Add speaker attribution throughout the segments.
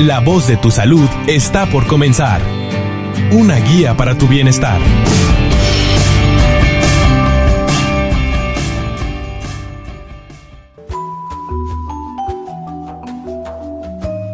Speaker 1: La voz de tu salud está por comenzar. Una guía para tu bienestar.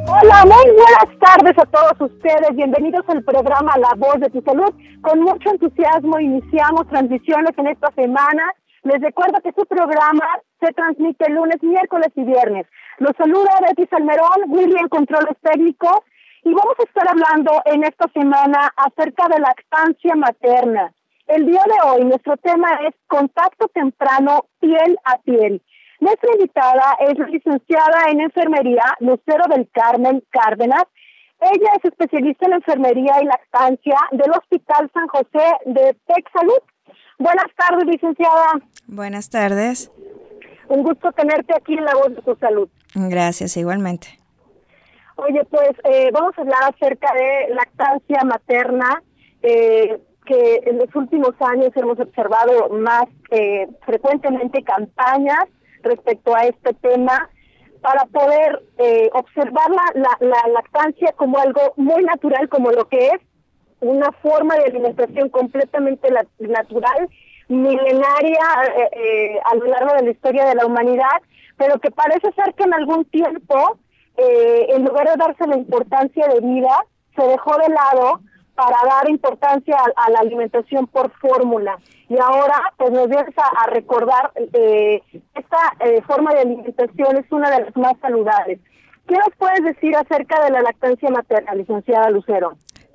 Speaker 2: Hola, muy buenas tardes a todos ustedes. Bienvenidos al programa La Voz de tu Salud. Con mucho entusiasmo iniciamos transmisiones en esta semana. Les recuerdo que su programa se transmite lunes, miércoles y viernes. Los saluda Betty Salmerón, William Controles Técnicos, y vamos a estar hablando en esta semana acerca de lactancia materna. El día de hoy nuestro tema es contacto temprano piel a piel. Nuestra invitada es licenciada en enfermería Lucero del Carmen Cárdenas. Ella es especialista en enfermería y lactancia del Hospital San José de Salud. Buenas tardes, licenciada.
Speaker 3: Buenas tardes.
Speaker 2: Un gusto tenerte aquí en La Voz de tu Salud.
Speaker 3: Gracias, igualmente.
Speaker 2: Oye, pues eh, vamos a hablar acerca de lactancia materna, eh, que en los últimos años hemos observado más eh, frecuentemente campañas respecto a este tema para poder eh, observar la, la, lactancia como algo muy natural, como lo que es una forma de alimentación completamente natural, milenaria eh, eh, a lo largo de la historia de la humanidad, pero que parece ser que en algún tiempo, en lugar de darse la importancia de vida, se dejó de lado para dar importancia a, la alimentación por fórmula. Y ahora, pues nos vienes a, recordar, eh, esta eh, forma de alimentación es una de las más saludables. ¿Qué nos puedes decir acerca de la lactancia materna, licenciada Lucero?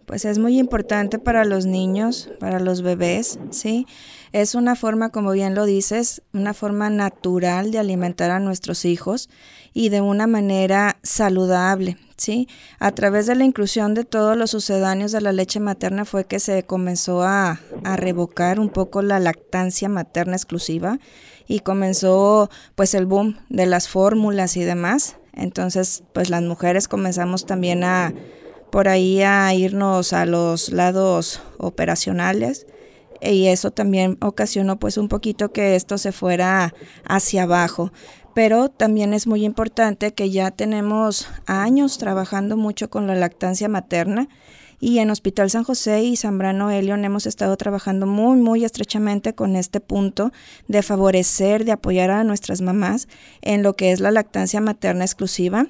Speaker 3: Pues es muy importante para los niños, para los bebés, ¿sí? Es una forma, como bien lo dices, una forma natural de alimentar a nuestros hijos y de una manera saludable, ¿sí? A través de la inclusión de todos los sucedáneos de la leche materna fue que se comenzó a, a revocar un poco la lactancia materna exclusiva y comenzó pues el boom de las fórmulas y demás. Entonces, pues las mujeres comenzamos también a por ahí a irnos a los lados operacionales y eso también ocasionó pues un poquito que esto se fuera hacia abajo. Pero también es muy importante que ya tenemos años trabajando mucho con la lactancia materna y en Hospital San José y Zambrano Elion hemos estado trabajando muy, muy estrechamente con este punto de favorecer, de apoyar a nuestras mamás en lo que es la lactancia materna exclusiva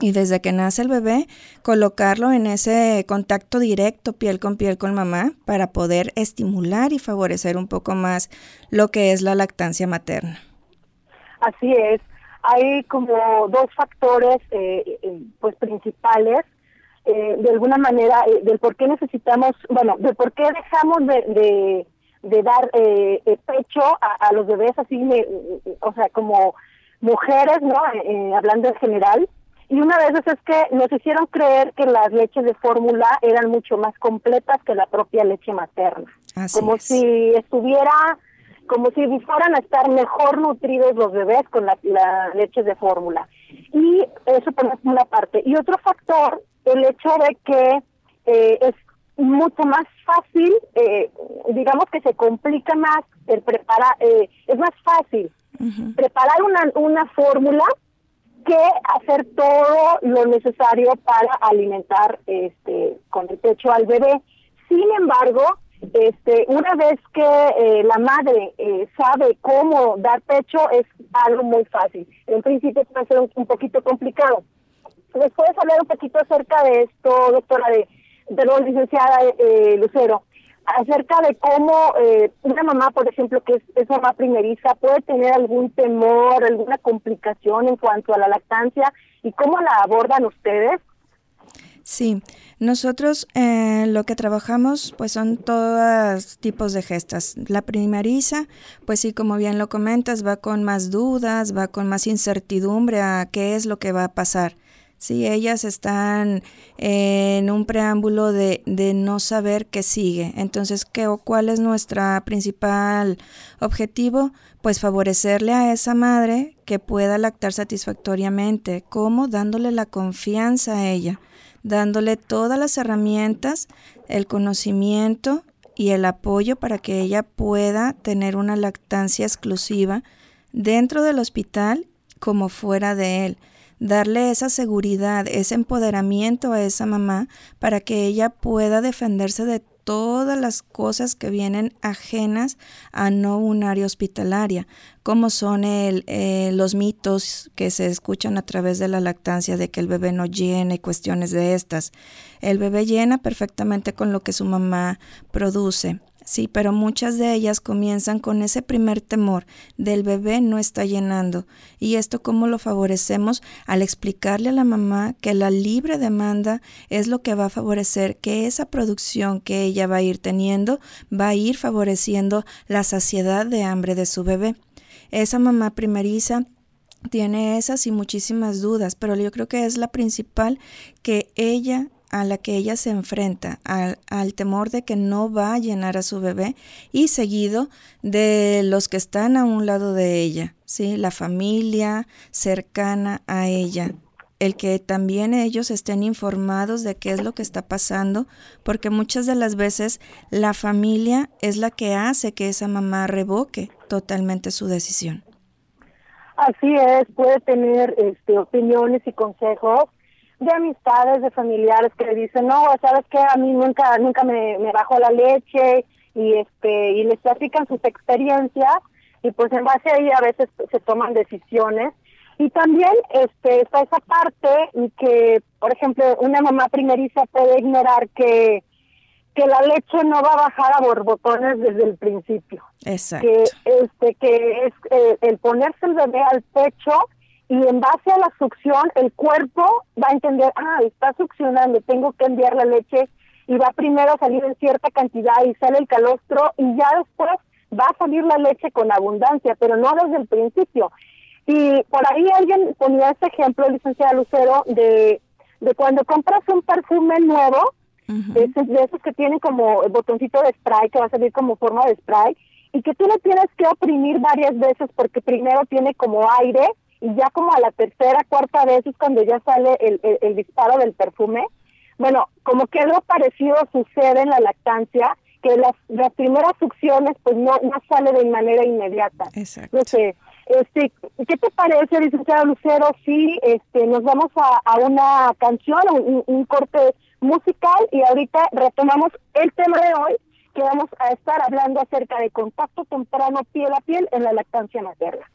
Speaker 3: y desde que nace el bebé, colocarlo en ese contacto directo piel con piel con mamá para poder estimular y favorecer un poco más lo que es la lactancia materna.
Speaker 2: Así es. Hay como dos factores eh, eh, pues principales eh, de alguna manera del por qué necesitamos, bueno, de por qué dejamos de, de, dar pecho a, los bebés así, o sea, como mujeres, ¿no? hablando en general y una de esas es que nos hicieron creer que las leches de fórmula eran mucho más completas que la propia leche materna. como si estuviera, como si fueran a estar mejor nutridos los bebés con la, leche de fórmula. Y eso por una parte. Y otro factor, el hecho de que eh, es mucho más fácil, eh, digamos que se complica más el preparar, eh, es más fácil preparar una, una fórmula que hacer todo lo necesario para alimentar este con el pecho al bebé. Sin embargo, este una vez que eh, la madre eh, sabe cómo dar pecho es algo muy fácil. En principio puede ser un, poquito complicado. ¿Les puedes hablar un poquito acerca de esto, doctora, de, la licenciada eh, Lucero? Acerca de cómo eh, una mamá, por ejemplo, que es, mamá primeriza, puede tener algún temor, alguna complicación en cuanto a la lactancia y cómo la abordan ustedes.
Speaker 3: Sí, nosotros eh, lo que trabajamos pues son todos tipos de gestas. La primeriza, pues sí, como bien lo comentas, va con más dudas, va con más incertidumbre a qué es lo que va a pasar. Sí, ellas están en un preámbulo de, de no saber qué sigue. Entonces, ¿qué o cuál es nuestro principal objetivo? Pues favorecerle a esa madre que pueda lactar satisfactoriamente. ¿Cómo? Dándole la confianza a ella, dándole todas las herramientas, el conocimiento y el apoyo para que ella pueda tener una lactancia exclusiva dentro del hospital como fuera de él darle esa seguridad, ese empoderamiento a esa mamá para que ella pueda defenderse de todas las cosas que vienen ajenas a no un área hospitalaria, como son el, eh, los mitos que se escuchan a través de la lactancia de que el bebé no llena y cuestiones de estas. El bebé llena perfectamente con lo que su mamá produce. Sí, pero muchas de ellas comienzan con ese primer temor del bebé no está llenando. ¿Y esto cómo lo favorecemos? Al explicarle a la mamá que la libre demanda es lo que va a favorecer que esa producción que ella va a ir teniendo va a ir favoreciendo la saciedad de hambre de su bebé. Esa mamá primeriza tiene esas y muchísimas dudas, pero yo creo que es la principal que ella a la que ella se enfrenta, al, temor de que no va a llenar a su bebé y seguido de los que están a un lado de ella, ¿sí? la familia cercana a ella, el que también ellos estén informados de qué es lo que está pasando, porque muchas de las veces la familia es la que hace que esa mamá revoque totalmente su decisión.
Speaker 2: Así es, puede tener este, opiniones y consejos de amistades, de familiares que le dicen, no, sabes que a mí nunca, nunca me, me bajó la leche y este, y les platican sus experiencias y pues en base a ahí a veces se toman decisiones. Y también este, está esa parte y que, por ejemplo, una mamá primeriza puede ignorar que, que la leche no va a bajar a borbotones desde el principio.
Speaker 3: Exacto.
Speaker 2: Que, este, que es eh, el ponerse el bebé al pecho y en base a la succión el cuerpo va a entender, ah, está succionando, tengo que enviar la leche y va primero a salir en cierta cantidad y sale el calostro y ya después va a salir la leche con abundancia, pero no desde el principio. Y por ahí alguien ponía este ejemplo, licenciada Lucero, de, de cuando compras un perfume nuevo, de, esos, de esos que tienen como botoncito de spray, que va a salir como forma de spray, y que tú le tienes que oprimir varias veces porque primero tiene como aire y ya como a la tercera, cuarta vez es cuando ya sale el, el, disparo del perfume. Bueno, como que algo parecido sucede en la lactancia, que las, las primeras succiones pues no, no sale de manera inmediata.
Speaker 3: Exacto.
Speaker 2: este, ¿Qué te parece, licenciado Lucero, si este, nos vamos a, a una canción, un, un corte musical y ahorita retomamos el tema de hoy, que vamos a estar hablando acerca de contacto temprano piel a piel en la lactancia materna.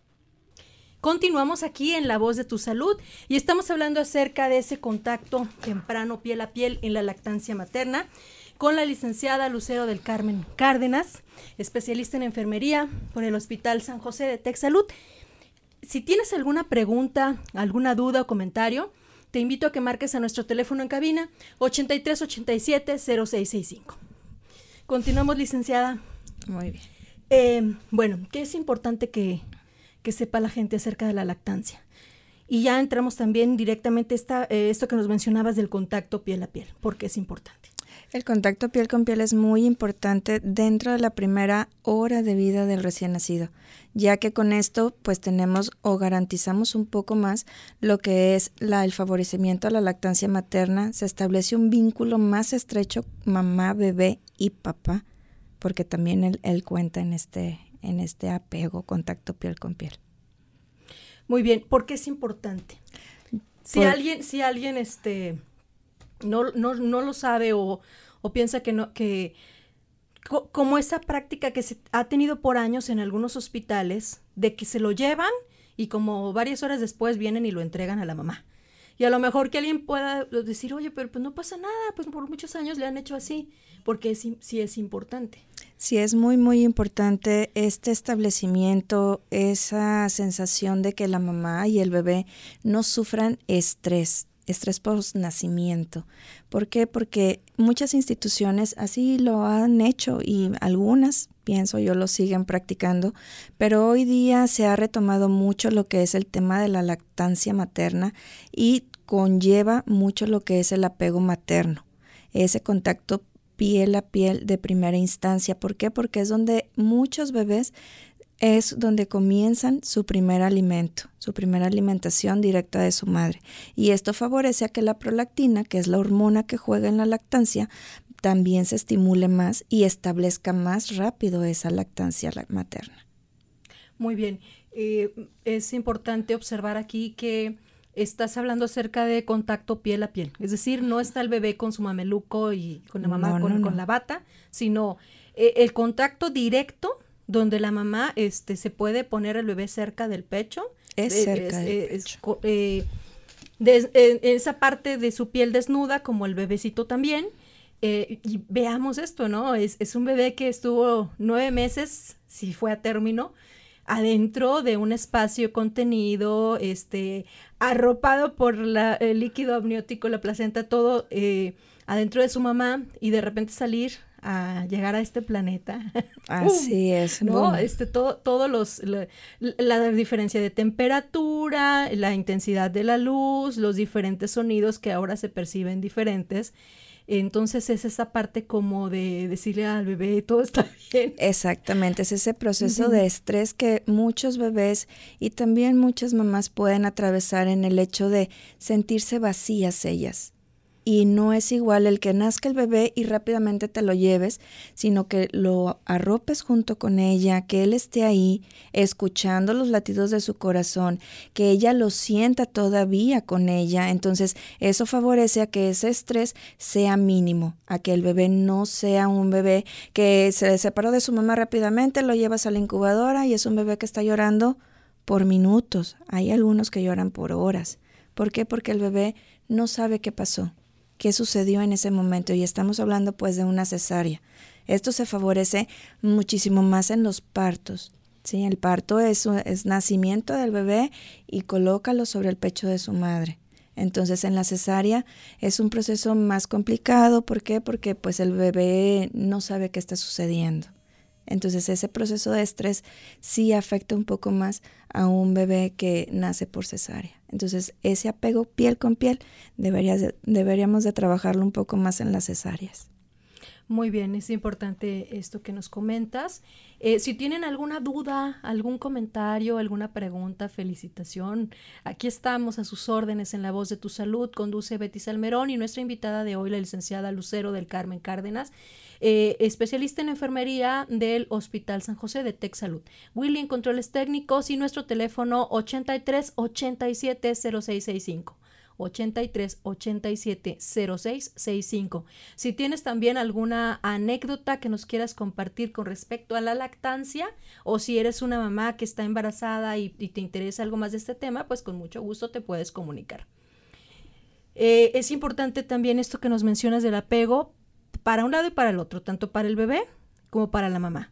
Speaker 4: Continuamos aquí en La Voz de tu Salud y estamos hablando acerca de ese contacto temprano piel a piel en la lactancia materna con la licenciada Lucero del Carmen Cárdenas, especialista en enfermería por el Hospital San José de Texalud. Si tienes alguna pregunta, alguna duda o comentario, te invito a que marques a nuestro teléfono en cabina 8387-0665. Continuamos, licenciada.
Speaker 3: Muy bien.
Speaker 4: Eh, bueno, ¿qué es importante que que sepa la gente acerca de la lactancia. Y ya entramos también directamente esta, eh, esto que nos mencionabas del contacto piel a piel, porque es importante.
Speaker 3: El contacto piel con piel es muy importante dentro de la primera hora de vida del recién nacido, ya que con esto pues tenemos o garantizamos un poco más lo que es la, el favorecimiento a la lactancia materna, se establece un vínculo más estrecho mamá, bebé y papá, porque también él, él cuenta en este, en este apego, contacto piel con piel.
Speaker 4: Muy bien, ¿por qué es importante? Si alguien, si alguien este, no, no, no lo sabe o, o, piensa que no, que como esa práctica que se ha tenido por años en algunos hospitales, de que se lo llevan y como varias horas después vienen y lo entregan a la mamá. Y a lo mejor que alguien pueda decir, oye, pero pues no pasa nada, pues por muchos años le han hecho así, porque sí es importante.
Speaker 3: Sí, es muy, muy importante este establecimiento, esa sensación de que la mamá y el bebé no sufran estrés, estrés por nacimiento. ¿Por qué? Porque muchas instituciones así lo han hecho y algunas, pienso yo, lo siguen practicando, pero hoy día se ha retomado mucho lo que es el tema de la lactancia materna y conlleva mucho lo que es el apego materno, ese contacto piel a piel de primera instancia. ¿Por qué? Porque es donde muchos bebés es donde comienzan su primer alimento, su primera alimentación directa de su madre. Y esto favorece a que la prolactina, que es la hormona que juega en la lactancia, también se estimule más y establezca más rápido esa lactancia materna.
Speaker 4: Muy bien. Eh, es importante observar aquí que estás hablando acerca de contacto piel a piel. Es decir, no está el bebé con su mameluco y con la mamá con, la bata, sino eh, el contacto directo donde la mamá este, se puede poner el bebé cerca del pecho.
Speaker 3: Es eh, cerca del pecho.
Speaker 4: esa parte de su piel desnuda, como el bebecito también. y veamos esto, ¿no? Es, es un bebé que estuvo nueve meses, si fue a término, adentro de un espacio contenido, este, arropado por la, el líquido amniótico, la placenta, todo eh, adentro de su mamá y de repente salir a llegar a este planeta.
Speaker 3: Así es.
Speaker 4: ¿No? Este, todo, todos los, la, diferencia de temperatura, la intensidad de la luz, los diferentes sonidos que ahora se perciben diferentes. Entonces es esa parte como de decirle al bebé todo está bien.
Speaker 3: Exactamente, es ese proceso de estrés que muchos bebés y también muchas mamás pueden atravesar en el hecho de sentirse vacías ellas y no es igual el que nazca el bebé y rápidamente te lo lleves, sino que lo arropes junto con ella, que él esté ahí escuchando los latidos de su corazón, que ella lo sienta todavía con ella. Entonces eso favorece a que ese estrés sea mínimo, a que el bebé no sea un bebé que se separó de su mamá rápidamente, lo llevas a la incubadora y es un bebé que está llorando por minutos. Hay algunos que lloran por horas. ¿Por qué? Porque el bebé no sabe qué pasó qué sucedió en ese momento y estamos hablando pues de una cesárea. Esto se favorece muchísimo más en los partos. ¿sí? El parto es, es nacimiento del bebé y colócalo sobre el pecho de su madre. Entonces en la cesárea es un proceso más complicado. ¿Por qué? Porque pues el bebé no sabe qué está sucediendo. Entonces ese proceso de estrés sí afecta un poco más a un bebé que nace por cesárea. Entonces ese apego piel con piel deberíamos de trabajarlo un poco más en las cesáreas.
Speaker 4: Muy bien, es importante esto que nos comentas. Eh, si tienen alguna duda, algún comentario, alguna pregunta, felicitación, aquí estamos a sus órdenes en La Voz de tu Salud. Conduce Betty Salmerón y nuestra invitada de hoy, la licenciada Lucero del Carmen Cárdenas. Eh, especialista en enfermería del Hospital San José de Tech Salud. Willy en controles técnicos y nuestro teléfono 83 87 0665. 83 87 0665. Si tienes también alguna anécdota que nos quieras compartir con respecto a la lactancia o si eres una mamá que está embarazada y, te interesa algo más de este tema, pues con mucho gusto te puedes comunicar. Eh, es importante también esto que nos mencionas del apego, para un lado y para el otro, tanto para el bebé como para la mamá.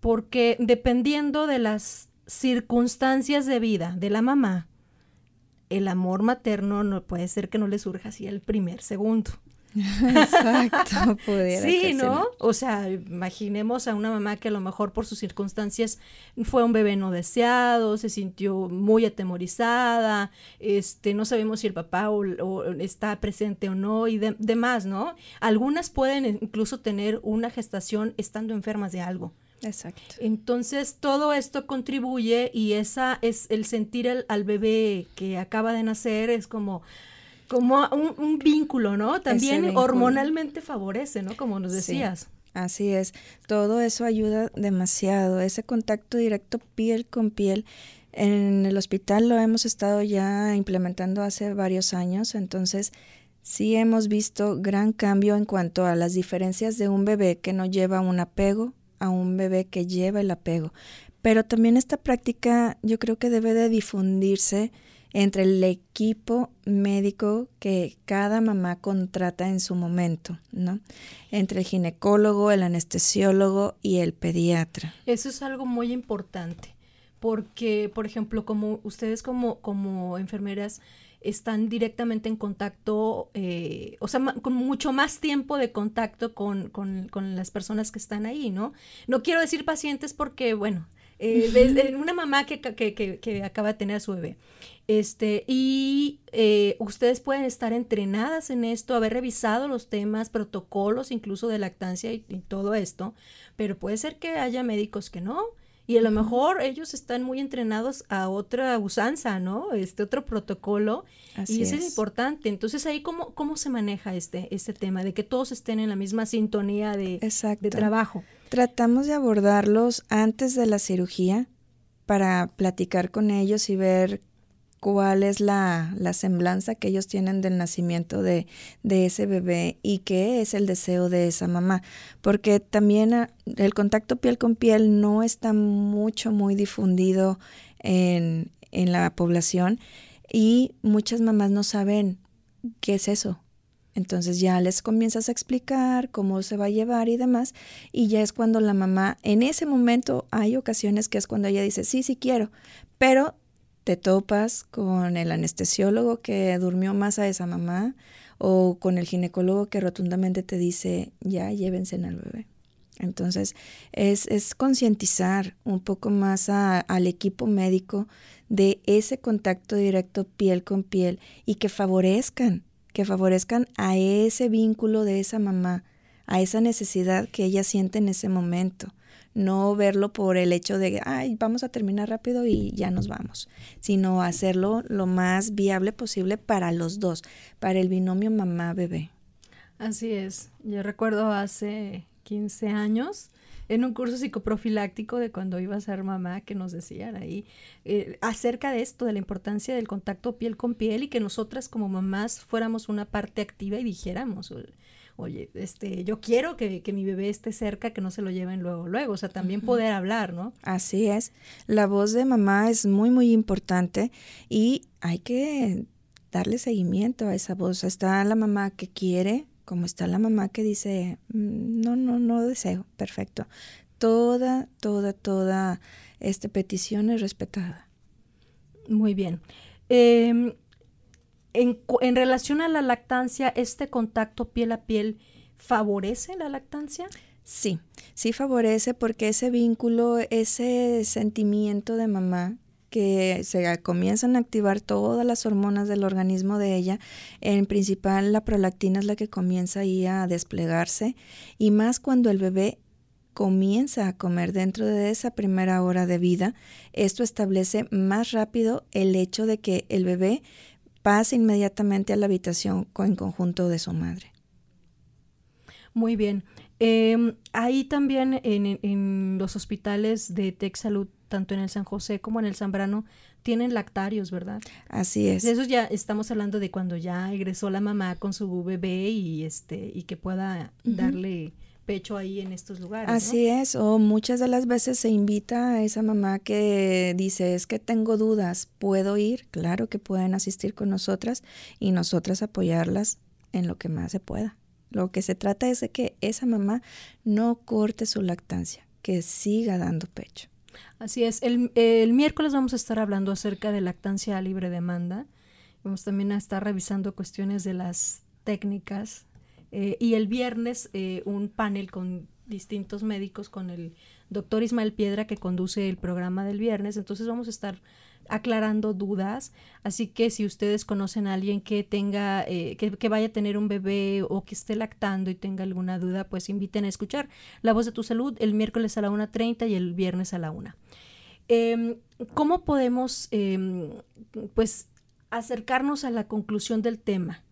Speaker 4: Porque dependiendo de las circunstancias de vida de la mamá, el amor materno no puede ser que no le surja así el primer segundo.
Speaker 3: Exacto, pudiera
Speaker 4: Sí, ¿no? O sea, imaginemos a una mamá que a lo mejor por sus circunstancias fue un bebé no deseado, se sintió muy atemorizada, este, no sabemos si el papá o, está presente o no y demás, ¿no? Algunas pueden incluso tener una gestación estando enfermas de algo.
Speaker 3: Exacto.
Speaker 4: Entonces, todo esto contribuye y esa es el sentir al bebé que acaba de nacer, es como como un, vínculo, ¿no? También hormonalmente favorece, ¿no? Como nos decías.
Speaker 3: así es, todo eso ayuda demasiado, ese contacto directo piel con piel. En el hospital lo hemos estado ya implementando hace varios años, entonces sí hemos visto gran cambio en cuanto a las diferencias de un bebé que no lleva un apego a un bebé que lleva el apego. Pero también esta práctica yo creo que debe de difundirse entre el equipo médico que cada mamá contrata en su momento, ¿no? Entre el ginecólogo, el anestesiólogo y el pediatra.
Speaker 4: Eso es algo muy importante, porque, por ejemplo, como ustedes como, como enfermeras están directamente en contacto, eh, o sea, con mucho más tiempo de contacto con, con, con las personas que están ahí, ¿no? No quiero decir pacientes porque, bueno, eh, una mamá que, que, que, acaba de tener a su bebé. Este, y eh, ustedes pueden estar entrenadas en esto, haber revisado los temas, protocolos incluso de lactancia y, todo esto, pero puede ser que haya médicos que no. Y a lo mejor ellos están muy entrenados a otra usanza, ¿no? Este otro protocolo. y eso es. importante. Entonces, ahí cómo, cómo se maneja este, este tema de que todos estén en la misma sintonía de, de trabajo.
Speaker 3: Tratamos de abordarlos antes de la cirugía para platicar con ellos y ver cuál es la, la, semblanza que ellos tienen del nacimiento de, de, ese bebé y qué es el deseo de esa mamá. Porque también ah, el contacto piel con piel no está mucho, muy difundido en, en la población y muchas mamás no saben qué es eso. Entonces ya les comienzas a explicar cómo se va a llevar y demás, y ya es cuando la mamá, en ese momento hay ocasiones que es cuando ella dice, sí, sí quiero, pero te topas con el anestesiólogo que durmió más a esa mamá o con el ginecólogo que rotundamente te dice, ya llévense al bebé. Entonces, es, es concientizar un poco más al equipo médico de ese contacto directo piel con piel y que favorezcan, que favorezcan a ese vínculo de esa mamá, a esa necesidad que ella siente en ese momento no verlo por el hecho de, ay, vamos a terminar rápido y ya nos vamos, sino hacerlo lo más viable posible para los dos, para el binomio mamá-bebé.
Speaker 4: Así es. Yo recuerdo hace 15 años en un curso psicoprofiláctico de cuando iba a ser mamá que nos decían ahí eh, acerca de esto, de la importancia del contacto piel con piel y que nosotras como mamás fuéramos una parte activa y dijéramos, oye, este, yo quiero que, mi bebé esté cerca, que no se lo lleven luego, luego, o sea, también poder hablar, ¿no?
Speaker 3: Así es. La voz de mamá es muy, muy importante y hay que darle seguimiento a esa voz. Está la mamá que quiere, como está la mamá que dice, mm, no, no, no deseo, perfecto. Toda, toda, toda esta petición es respetada.
Speaker 4: Muy bien. Eh, en, relación a la lactancia, ¿este contacto piel a piel favorece la lactancia?
Speaker 3: Sí, sí favorece porque ese vínculo, ese sentimiento de mamá que se comienzan a activar todas las hormonas del organismo de ella, en principal la prolactina es la que comienza ahí a desplegarse y más cuando el bebé comienza a comer dentro de esa primera hora de vida, esto establece más rápido el hecho de que el bebé pasa inmediatamente a la habitación en conjunto de su madre.
Speaker 4: Muy bien. Em, ahí también en, los hospitales de Salud, tanto en el San José como en el Zambrano, tienen lactarios, ¿verdad?
Speaker 3: Así es.
Speaker 4: De eso ya estamos hablando de cuando ya egresó la mamá con su bebé y este y que pueda darle pecho ahí en estos lugares.
Speaker 3: Así es, o muchas de las veces se invita a esa mamá que dice, es que tengo dudas, ¿puedo ir? Claro que pueden asistir con nosotras y nosotras apoyarlas en lo que más se pueda. Lo que se trata es de que esa mamá no corte su lactancia, que siga dando pecho.
Speaker 4: Así es, el, el miércoles vamos a estar hablando acerca de lactancia a libre demanda. Vamos también a estar revisando cuestiones de las técnicas eh, y el viernes eh, un panel con distintos médicos, con el doctor Ismael Piedra que conduce el programa del viernes. Entonces vamos a estar aclarando dudas. Así que si ustedes conocen a alguien que tenga, eh, que, vaya a tener un bebé o que esté lactando y tenga alguna duda, pues inviten a escuchar La Voz de tu Salud el miércoles a la 1.30 y el viernes a la 1. Em, ¿Cómo podemos, em, pues, acercarnos a la conclusión del tema?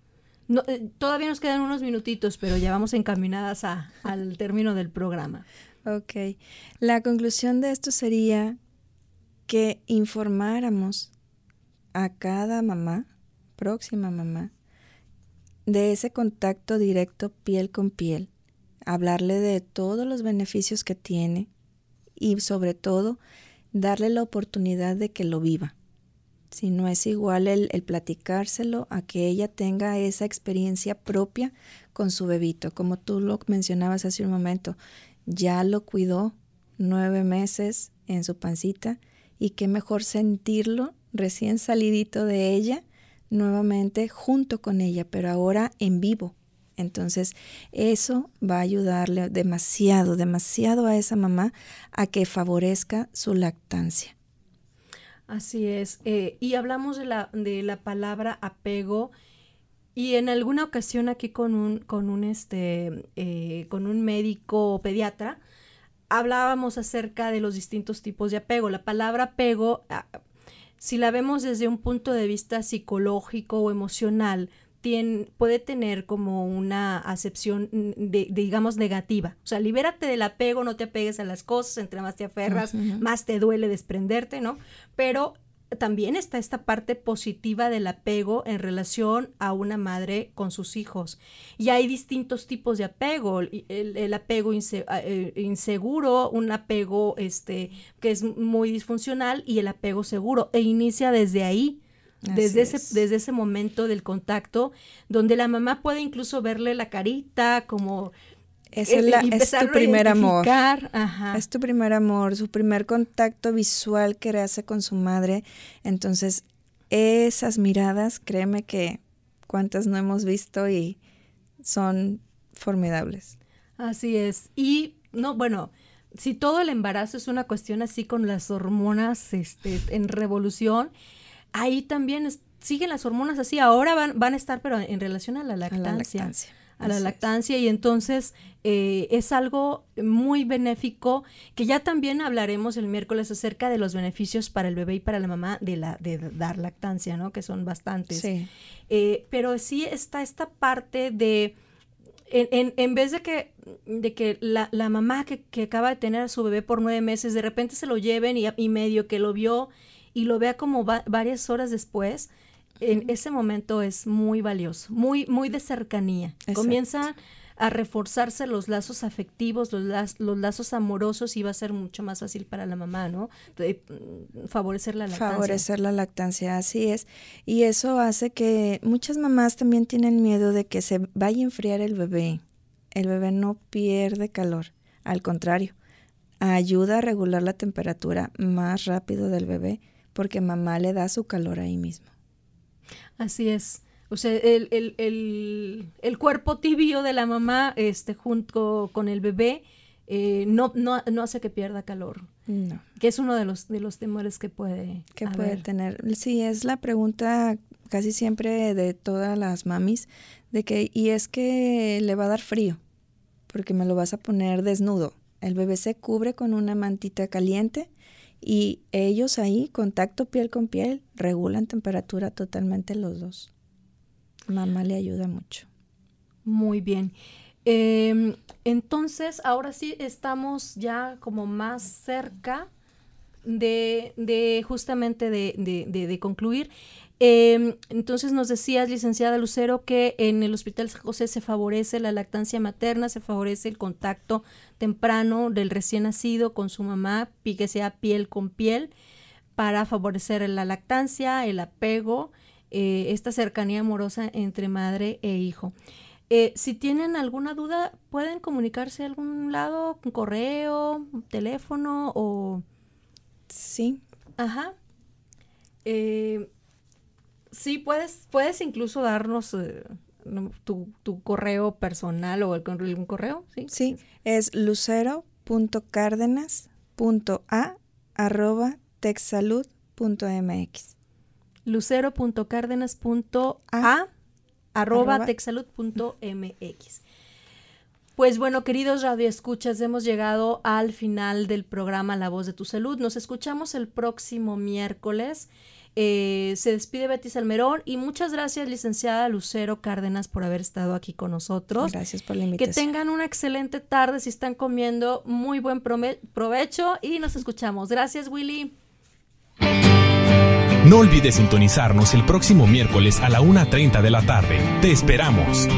Speaker 4: Eh, todavía nos quedan unos minutitos, pero ya vamos encaminadas al término del programa.
Speaker 3: Ok. La conclusión de esto sería que informáramos a cada mamá, próxima mamá, de ese contacto directo piel con piel, hablarle de todos los beneficios que tiene y sobre todo darle la oportunidad de que lo viva si no es igual el, platicárselo a que ella tenga esa experiencia propia con su bebito, como tú lo mencionabas hace un momento, ya lo cuidó nueve meses en su pancita y qué mejor sentirlo recién salidito de ella nuevamente junto con ella, pero ahora en vivo. Entonces, eso va a ayudarle demasiado, demasiado a esa mamá a que favorezca su lactancia.
Speaker 4: Así es. Eh, y hablamos de la, de la palabra apego. Y en alguna ocasión aquí con un, con un, este, eh, con un médico pediatra, hablábamos acerca de los distintos tipos de apego. La palabra apego, ah, si la vemos desde un punto de vista psicológico o emocional, puede tener como una acepción, de, digamos, negativa. O sea, libérate del apego, no te apegues a las cosas, entre más te aferras, más te duele desprenderte, ¿no? Pero también está esta parte positiva del apego en relación a una madre con sus hijos. Y hay distintos tipos de apego, el, apego eh, inseguro, un apego este, que es muy disfuncional y el apego seguro. E inicia desde ahí, desde ese, desde ese momento del contacto, donde la mamá puede incluso verle la carita, como
Speaker 3: es, tu primer amor. Es tu primer amor, su primer contacto visual que hace con su madre. Entonces, esas miradas, créeme que cuántas no hemos visto y son formidables.
Speaker 4: Así es. Y no, bueno, si todo el embarazo es una cuestión así con las hormonas este, en revolución, ahí también siguen las hormonas así. Ahora van, van a estar, pero en relación a la lactancia. A la lactancia a la lactancia y entonces eh, es algo muy benéfico que ya también hablaremos el miércoles acerca de los beneficios para el bebé y para la mamá de, la, de dar lactancia, ¿no? Que son bastantes. Eh, pero sí está esta parte de... En, en, vez de que, de que la, la mamá que, que, acaba de tener a su bebé por nueve meses, de repente se lo lleven y, y medio que lo vio y lo vea como varias horas después, en ese momento es muy valioso, muy, muy de cercanía. Comienza a reforzarse los lazos afectivos, los, los, lazos amorosos y va a ser mucho más fácil para la mamá, ¿no? Mm, favorecer la lactancia.
Speaker 3: Favorecer la lactancia, así es. Y eso hace que muchas mamás también tienen miedo de que se vaya a enfriar el bebé. El bebé no pierde calor, al contrario, ayuda a regular la temperatura más rápido del bebé porque mamá le da su calor ahí mismo.
Speaker 4: Así es. O sea, el, el, el, el cuerpo tibio de la mamá este, junto con el bebé eh, no, no, no hace que pierda calor. No. Que es uno de los, de los temores que puede
Speaker 3: Que puede tener. Sí, es la pregunta casi siempre de todas las mamis, de que, y es que le va a dar frío, porque me lo vas a poner desnudo. El bebé se cubre con una mantita caliente y ellos ahí, contacto piel con piel, regulan temperatura totalmente los dos. Mamá le ayuda mucho.
Speaker 4: Muy bien. Em, entonces, ahora sí estamos ya como más cerca de, de justamente de, de, de concluir. Eh, entonces nos decías, licenciada Lucero, que en el Hospital San José se favorece la lactancia materna, se favorece el contacto temprano del recién nacido con su mamá, que sea piel con piel, para favorecer la lactancia, el apego, eh, esta cercanía amorosa entre madre e hijo. Eh, si tienen alguna duda, pueden comunicarse a algún lado, un correo, un teléfono o...
Speaker 3: Sí.
Speaker 4: Ajá. Eh, Sí, puedes, puedes incluso darnos eh, tu, correo personal o algún correo, ¿sí?
Speaker 3: Sí, es lucero.cárdenas.a arroba texsalud.mx.
Speaker 4: lucero.cárdenas.a arroba texsalud.mx. Pues bueno, queridos radioescuchas, hemos llegado al final del programa La Voz de tu Salud. Nos escuchamos el próximo miércoles. Eh, se despide Betty Salmerón y muchas gracias, licenciada Lucero Cárdenas, por haber estado aquí con nosotros.
Speaker 3: Gracias por la invitación.
Speaker 4: Que tengan una excelente tarde si están comiendo. Muy buen provecho y nos escuchamos. Gracias, Willy.
Speaker 1: No olvides sintonizarnos el próximo miércoles a la 1.30 de la tarde. Te esperamos.